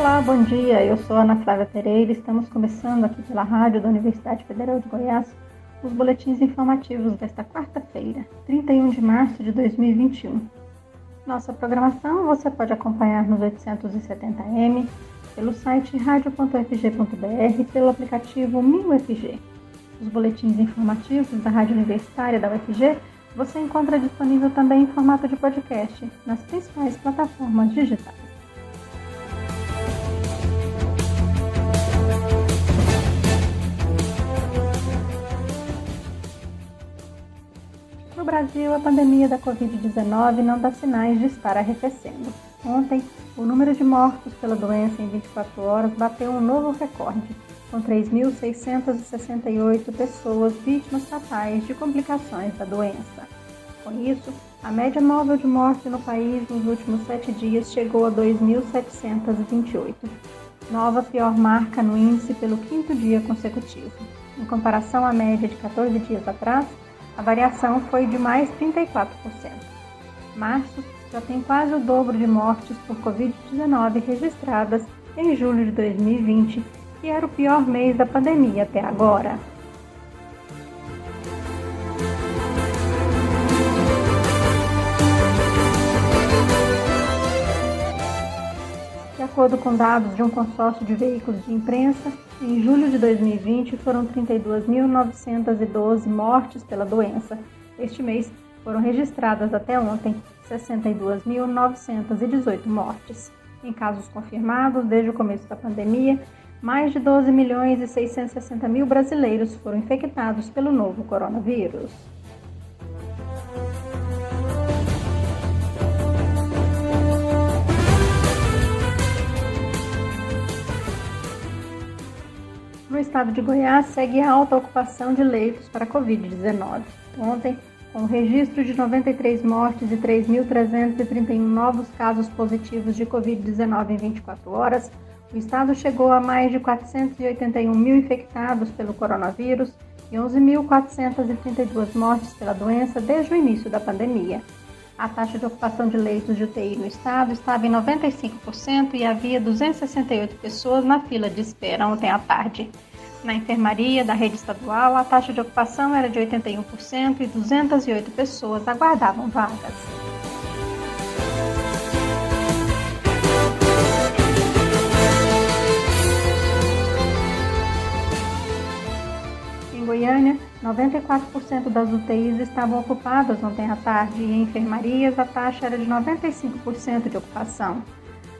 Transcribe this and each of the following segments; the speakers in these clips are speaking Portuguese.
Olá, bom dia. Eu sou Ana Flávia Pereira. Estamos começando aqui pela rádio da Universidade Federal de Goiás os boletins informativos desta quarta-feira, 31 de março de 2021. Nossa programação você pode acompanhar nos 870m, pelo site radio.fg.br e pelo aplicativo MinUFG. Os boletins informativos da Rádio Universitária da UFG você encontra disponível também em formato de podcast nas principais plataformas digitais. Brasil, a pandemia da Covid-19 não dá sinais de estar arrefecendo. Ontem, o número de mortos pela doença em 24 horas bateu um novo recorde, com 3.668 pessoas vítimas fatais de complicações da doença. Com isso, a média móvel de morte no país nos últimos sete dias chegou a 2.728, nova pior marca no índice pelo quinto dia consecutivo. Em comparação à média de 14 dias atrás, a variação foi de mais 34%. Março já tem quase o dobro de mortes por Covid-19 registradas em julho de 2020, que era o pior mês da pandemia até agora. Acordo com dados de um consórcio de veículos de imprensa, em julho de 2020 foram 32.912 mortes pela doença. Este mês foram registradas até ontem 62.918 mortes. Em casos confirmados desde o começo da pandemia, mais de 12 milhões e 660 mil brasileiros foram infectados pelo novo coronavírus. Estado de Goiás, segue a alta ocupação de leitos para Covid-19. Ontem, com o registro de 93 mortes e 3.331 novos casos positivos de Covid-19 em 24 horas, o estado chegou a mais de 481 mil infectados pelo coronavírus e 11.432 mortes pela doença desde o início da pandemia. A taxa de ocupação de leitos de UTI no estado estava em 95% e havia 268 pessoas na fila de espera ontem à tarde. Na enfermaria da rede estadual, a taxa de ocupação era de 81% e 208 pessoas aguardavam vagas. Em Goiânia, 94% das UTIs estavam ocupadas ontem à tarde e em enfermarias a taxa era de 95% de ocupação.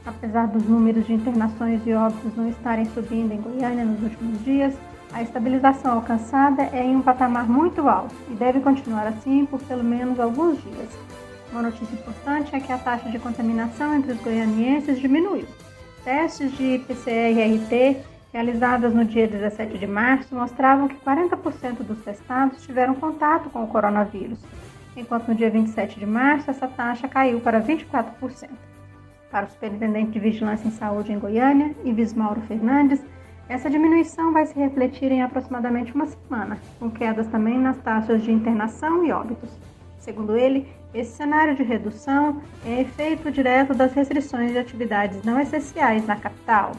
Apesar dos números de internações e óbitos não estarem subindo em Goiânia nos últimos dias, a estabilização alcançada é em um patamar muito alto e deve continuar assim por pelo menos alguns dias. Uma notícia importante é que a taxa de contaminação entre os goianienses diminuiu. Testes de PCR-RT realizadas no dia 17 de março mostravam que 40% dos testados tiveram contato com o coronavírus, enquanto no dia 27 de março essa taxa caiu para 24%. Para o Superintendente de Vigilância em Saúde em Goiânia, Ives Mauro Fernandes, essa diminuição vai se refletir em aproximadamente uma semana, com quedas também nas taxas de internação e óbitos. Segundo ele, esse cenário de redução é efeito direto das restrições de atividades não essenciais na capital,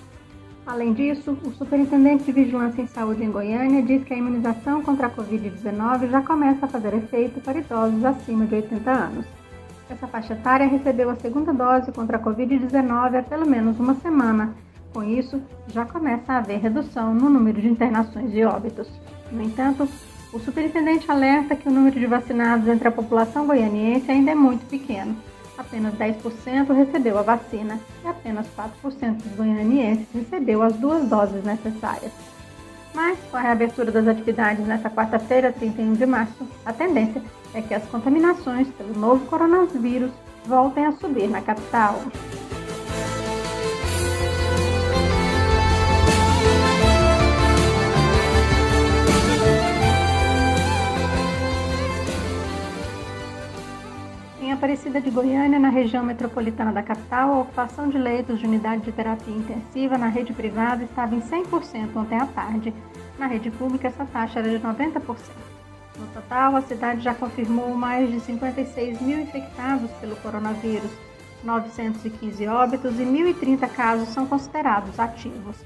Além disso, o Superintendente de Vigilância em Saúde em Goiânia diz que a imunização contra a Covid-19 já começa a fazer efeito para idosos acima de 80 anos. Essa faixa etária recebeu a segunda dose contra a Covid-19 há pelo menos uma semana. Com isso, já começa a haver redução no número de internações e óbitos. No entanto, o superintendente alerta que o número de vacinados entre a população goianiense ainda é muito pequeno apenas 10% recebeu a vacina e apenas 4% dos goianienses recebeu as duas doses necessárias. Mas, com a reabertura das atividades nesta quarta-feira, 31 de março, a tendência é que as contaminações pelo novo coronavírus voltem a subir na capital. Aparecida de Goiânia, na região metropolitana da capital, a ocupação de leitos de unidade de terapia intensiva na rede privada estava em 100% ontem à tarde. Na rede pública, essa taxa era de 90%. No total, a cidade já confirmou mais de 56 mil infectados pelo coronavírus, 915 óbitos e 1.030 casos são considerados ativos.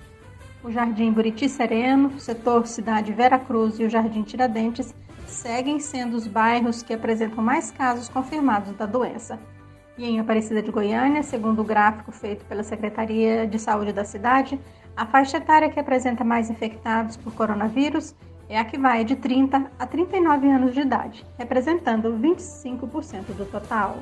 O Jardim Buriti Sereno, o setor Cidade Vera Cruz e o Jardim Tiradentes seguem sendo os bairros que apresentam mais casos confirmados da doença. E em Aparecida de Goiânia, segundo o gráfico feito pela Secretaria de Saúde da cidade, a faixa etária que apresenta mais infectados por coronavírus é a que vai de 30 a 39 anos de idade, representando 25% do total.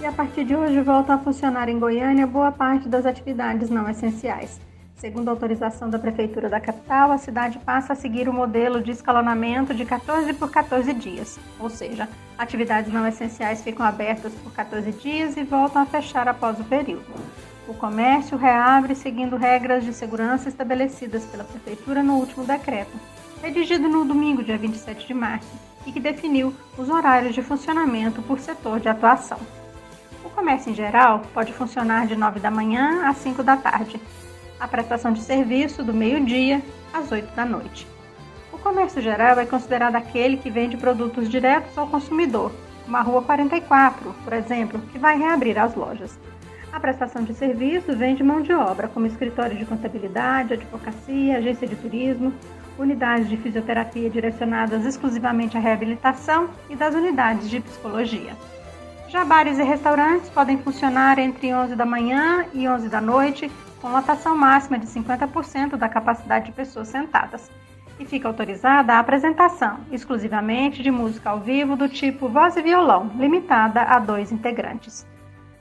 E a partir de hoje volta a funcionar em Goiânia boa parte das atividades não essenciais. Segundo a autorização da Prefeitura da capital, a cidade passa a seguir o modelo de escalonamento de 14 por 14 dias, ou seja, atividades não essenciais ficam abertas por 14 dias e voltam a fechar após o período. O comércio reabre seguindo regras de segurança estabelecidas pela Prefeitura no último decreto, redigido no domingo, dia 27 de março, e que definiu os horários de funcionamento por setor de atuação. O comércio em geral pode funcionar de 9 da manhã às 5 da tarde. A prestação de serviço do meio-dia às 8 da noite. O comércio geral é considerado aquele que vende produtos diretos ao consumidor, como a Rua 44, por exemplo, que vai reabrir as lojas. A prestação de serviço vende mão de obra, como escritório de contabilidade, advocacia, agência de turismo, unidades de fisioterapia direcionadas exclusivamente à reabilitação e das unidades de psicologia. Já bares e restaurantes podem funcionar entre 11 da manhã e 11 da noite, com lotação máxima de 50% da capacidade de pessoas sentadas. E fica autorizada a apresentação, exclusivamente de música ao vivo do tipo voz e violão, limitada a dois integrantes.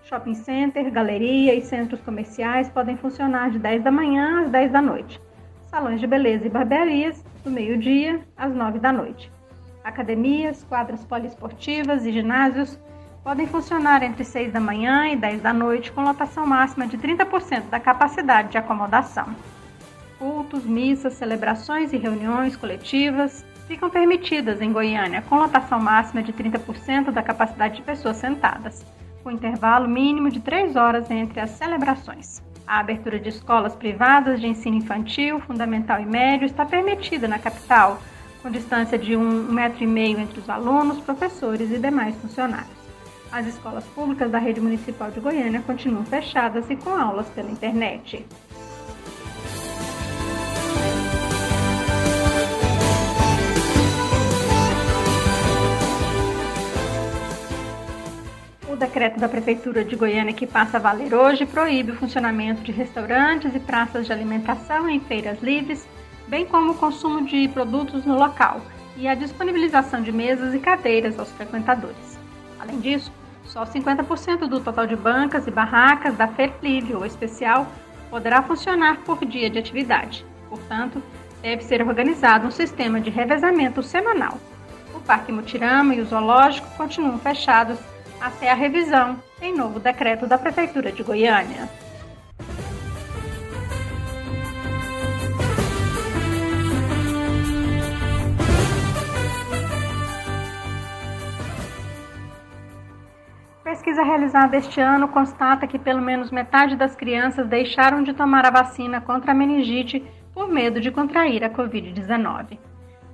Shopping center, galeria e centros comerciais podem funcionar de 10 da manhã às 10 da noite. Salões de beleza e barbearias, do meio-dia às 9 da noite. Academias, quadras poliesportivas e ginásios podem funcionar entre 6 da manhã e 10 da noite, com lotação máxima de 30% da capacidade de acomodação. Cultos, missas, celebrações e reuniões coletivas ficam permitidas em Goiânia, com lotação máxima de 30% da capacidade de pessoas sentadas, com intervalo mínimo de 3 horas entre as celebrações. A abertura de escolas privadas de ensino infantil, fundamental e médio está permitida na capital, com distância de um metro e meio entre os alunos, professores e demais funcionários. As escolas públicas da rede municipal de Goiânia continuam fechadas e com aulas pela internet. O decreto da Prefeitura de Goiânia que passa a valer hoje proíbe o funcionamento de restaurantes e praças de alimentação em feiras livres, bem como o consumo de produtos no local e a disponibilização de mesas e cadeiras aos frequentadores. Além disso, só 50% do total de bancas e barracas da Feira Livre ou especial poderá funcionar por dia de atividade. Portanto, deve ser organizado um sistema de revezamento semanal. O Parque Mutirama e o Zoológico continuam fechados até a revisão em novo decreto da Prefeitura de Goiânia. Pesquisa realizada este ano constata que pelo menos metade das crianças deixaram de tomar a vacina contra a meningite por medo de contrair a Covid-19.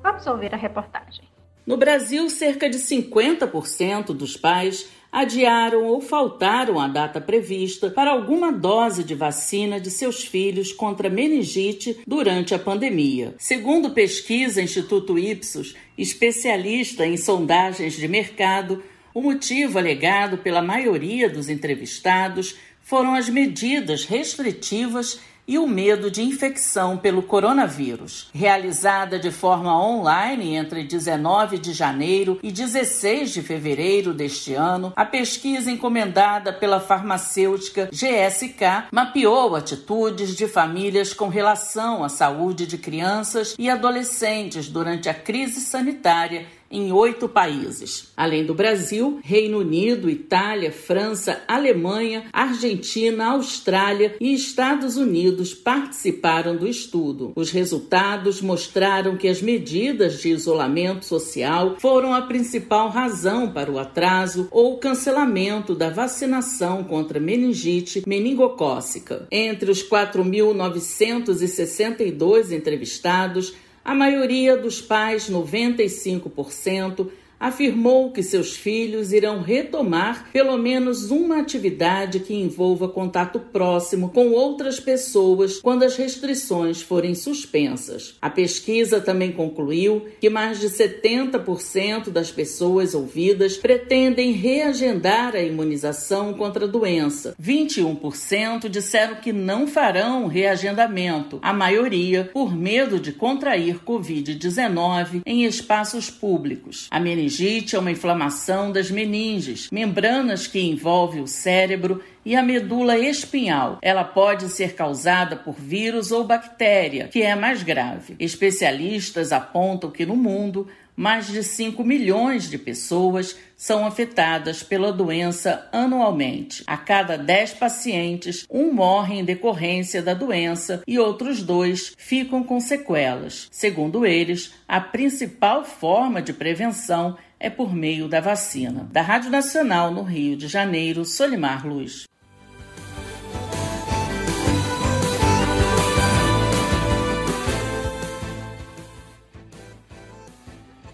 Vamos ouvir a reportagem. No Brasil, cerca de 50% dos pais adiaram ou faltaram a data prevista para alguma dose de vacina de seus filhos contra meningite durante a pandemia. Segundo pesquisa Instituto Ipsos, especialista em sondagens de mercado, o motivo alegado pela maioria dos entrevistados foram as medidas restritivas e o medo de infecção pelo coronavírus. Realizada de forma online entre 19 de janeiro e 16 de fevereiro deste ano, a pesquisa encomendada pela farmacêutica GSK mapeou atitudes de famílias com relação à saúde de crianças e adolescentes durante a crise sanitária em oito países. Além do Brasil, Reino Unido, Itália, França, Alemanha, Argentina, Austrália e Estados Unidos participaram do estudo. Os resultados mostraram que as medidas de isolamento social foram a principal razão para o atraso ou cancelamento da vacinação contra meningite meningocócica. Entre os 4.962 entrevistados, a maioria dos pais, 95%, afirmou que seus filhos irão retomar pelo menos uma atividade que envolva contato próximo com outras pessoas quando as restrições forem suspensas. A pesquisa também concluiu que mais de 70% das pessoas ouvidas pretendem reagendar a imunização contra a doença. 21% disseram que não farão reagendamento, a maioria por medo de contrair Covid-19 em espaços públicos. A meningite é uma inflamação das meninges, membranas que envolvem o cérebro e a medula espinhal. Ela pode ser causada por vírus ou bactéria, que é mais grave. Especialistas apontam que no mundo mais de 5 milhões de pessoas são afetadas pela doença anualmente. A cada 10 pacientes, um morre em decorrência da doença e outros dois ficam com sequelas. Segundo eles, a principal forma de prevenção é por meio da vacina. Da Rádio Nacional no Rio de Janeiro, Solimar Luz.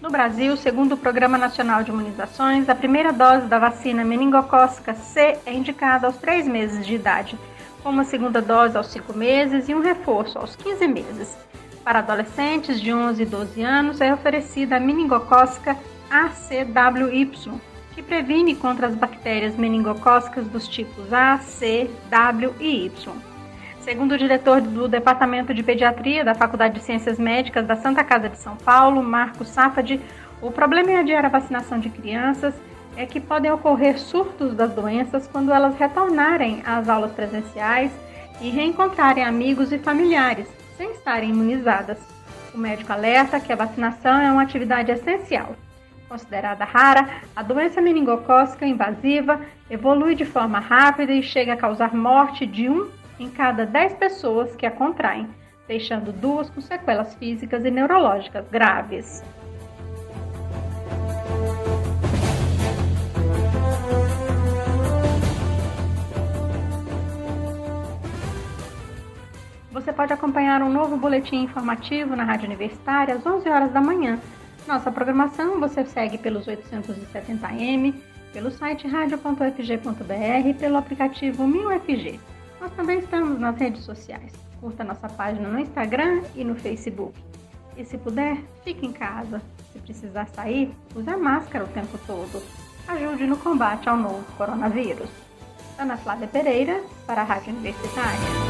No Brasil, segundo o Programa Nacional de Imunizações, a primeira dose da vacina meningocócica C é indicada aos 3 meses de idade, com uma segunda dose aos 5 meses e um reforço aos 15 meses. Para adolescentes de 11 e 12 anos, é oferecida a meningocócica ACWY, que previne contra as bactérias meningocócicas dos tipos A, C, W e Y. Segundo o diretor do Departamento de Pediatria da Faculdade de Ciências Médicas da Santa Casa de São Paulo, Marcos Safadi, o problema em adiar a vacinação de crianças é que podem ocorrer surtos das doenças quando elas retornarem às aulas presenciais e reencontrarem amigos e familiares, sem estarem imunizadas. O médico alerta que a vacinação é uma atividade essencial. Considerada rara, a doença meningocócica invasiva evolui de forma rápida e chega a causar morte de 1 em cada 10 pessoas que a contraem, deixando duas com sequelas físicas e neurológicas graves. Você pode acompanhar um novo boletim informativo na Rádio Universitária às 11 horas da manhã. Nossa programação você segue pelos 870m, pelo site radio.fg.br e pelo aplicativo 1000FG. Nós também estamos nas redes sociais. Curta nossa página no Instagram e no Facebook. E se puder, fique em casa. Se precisar sair, use a máscara o tempo todo. Ajude no combate ao novo coronavírus. Ana Flávia Pereira, para a Rádio Universitária.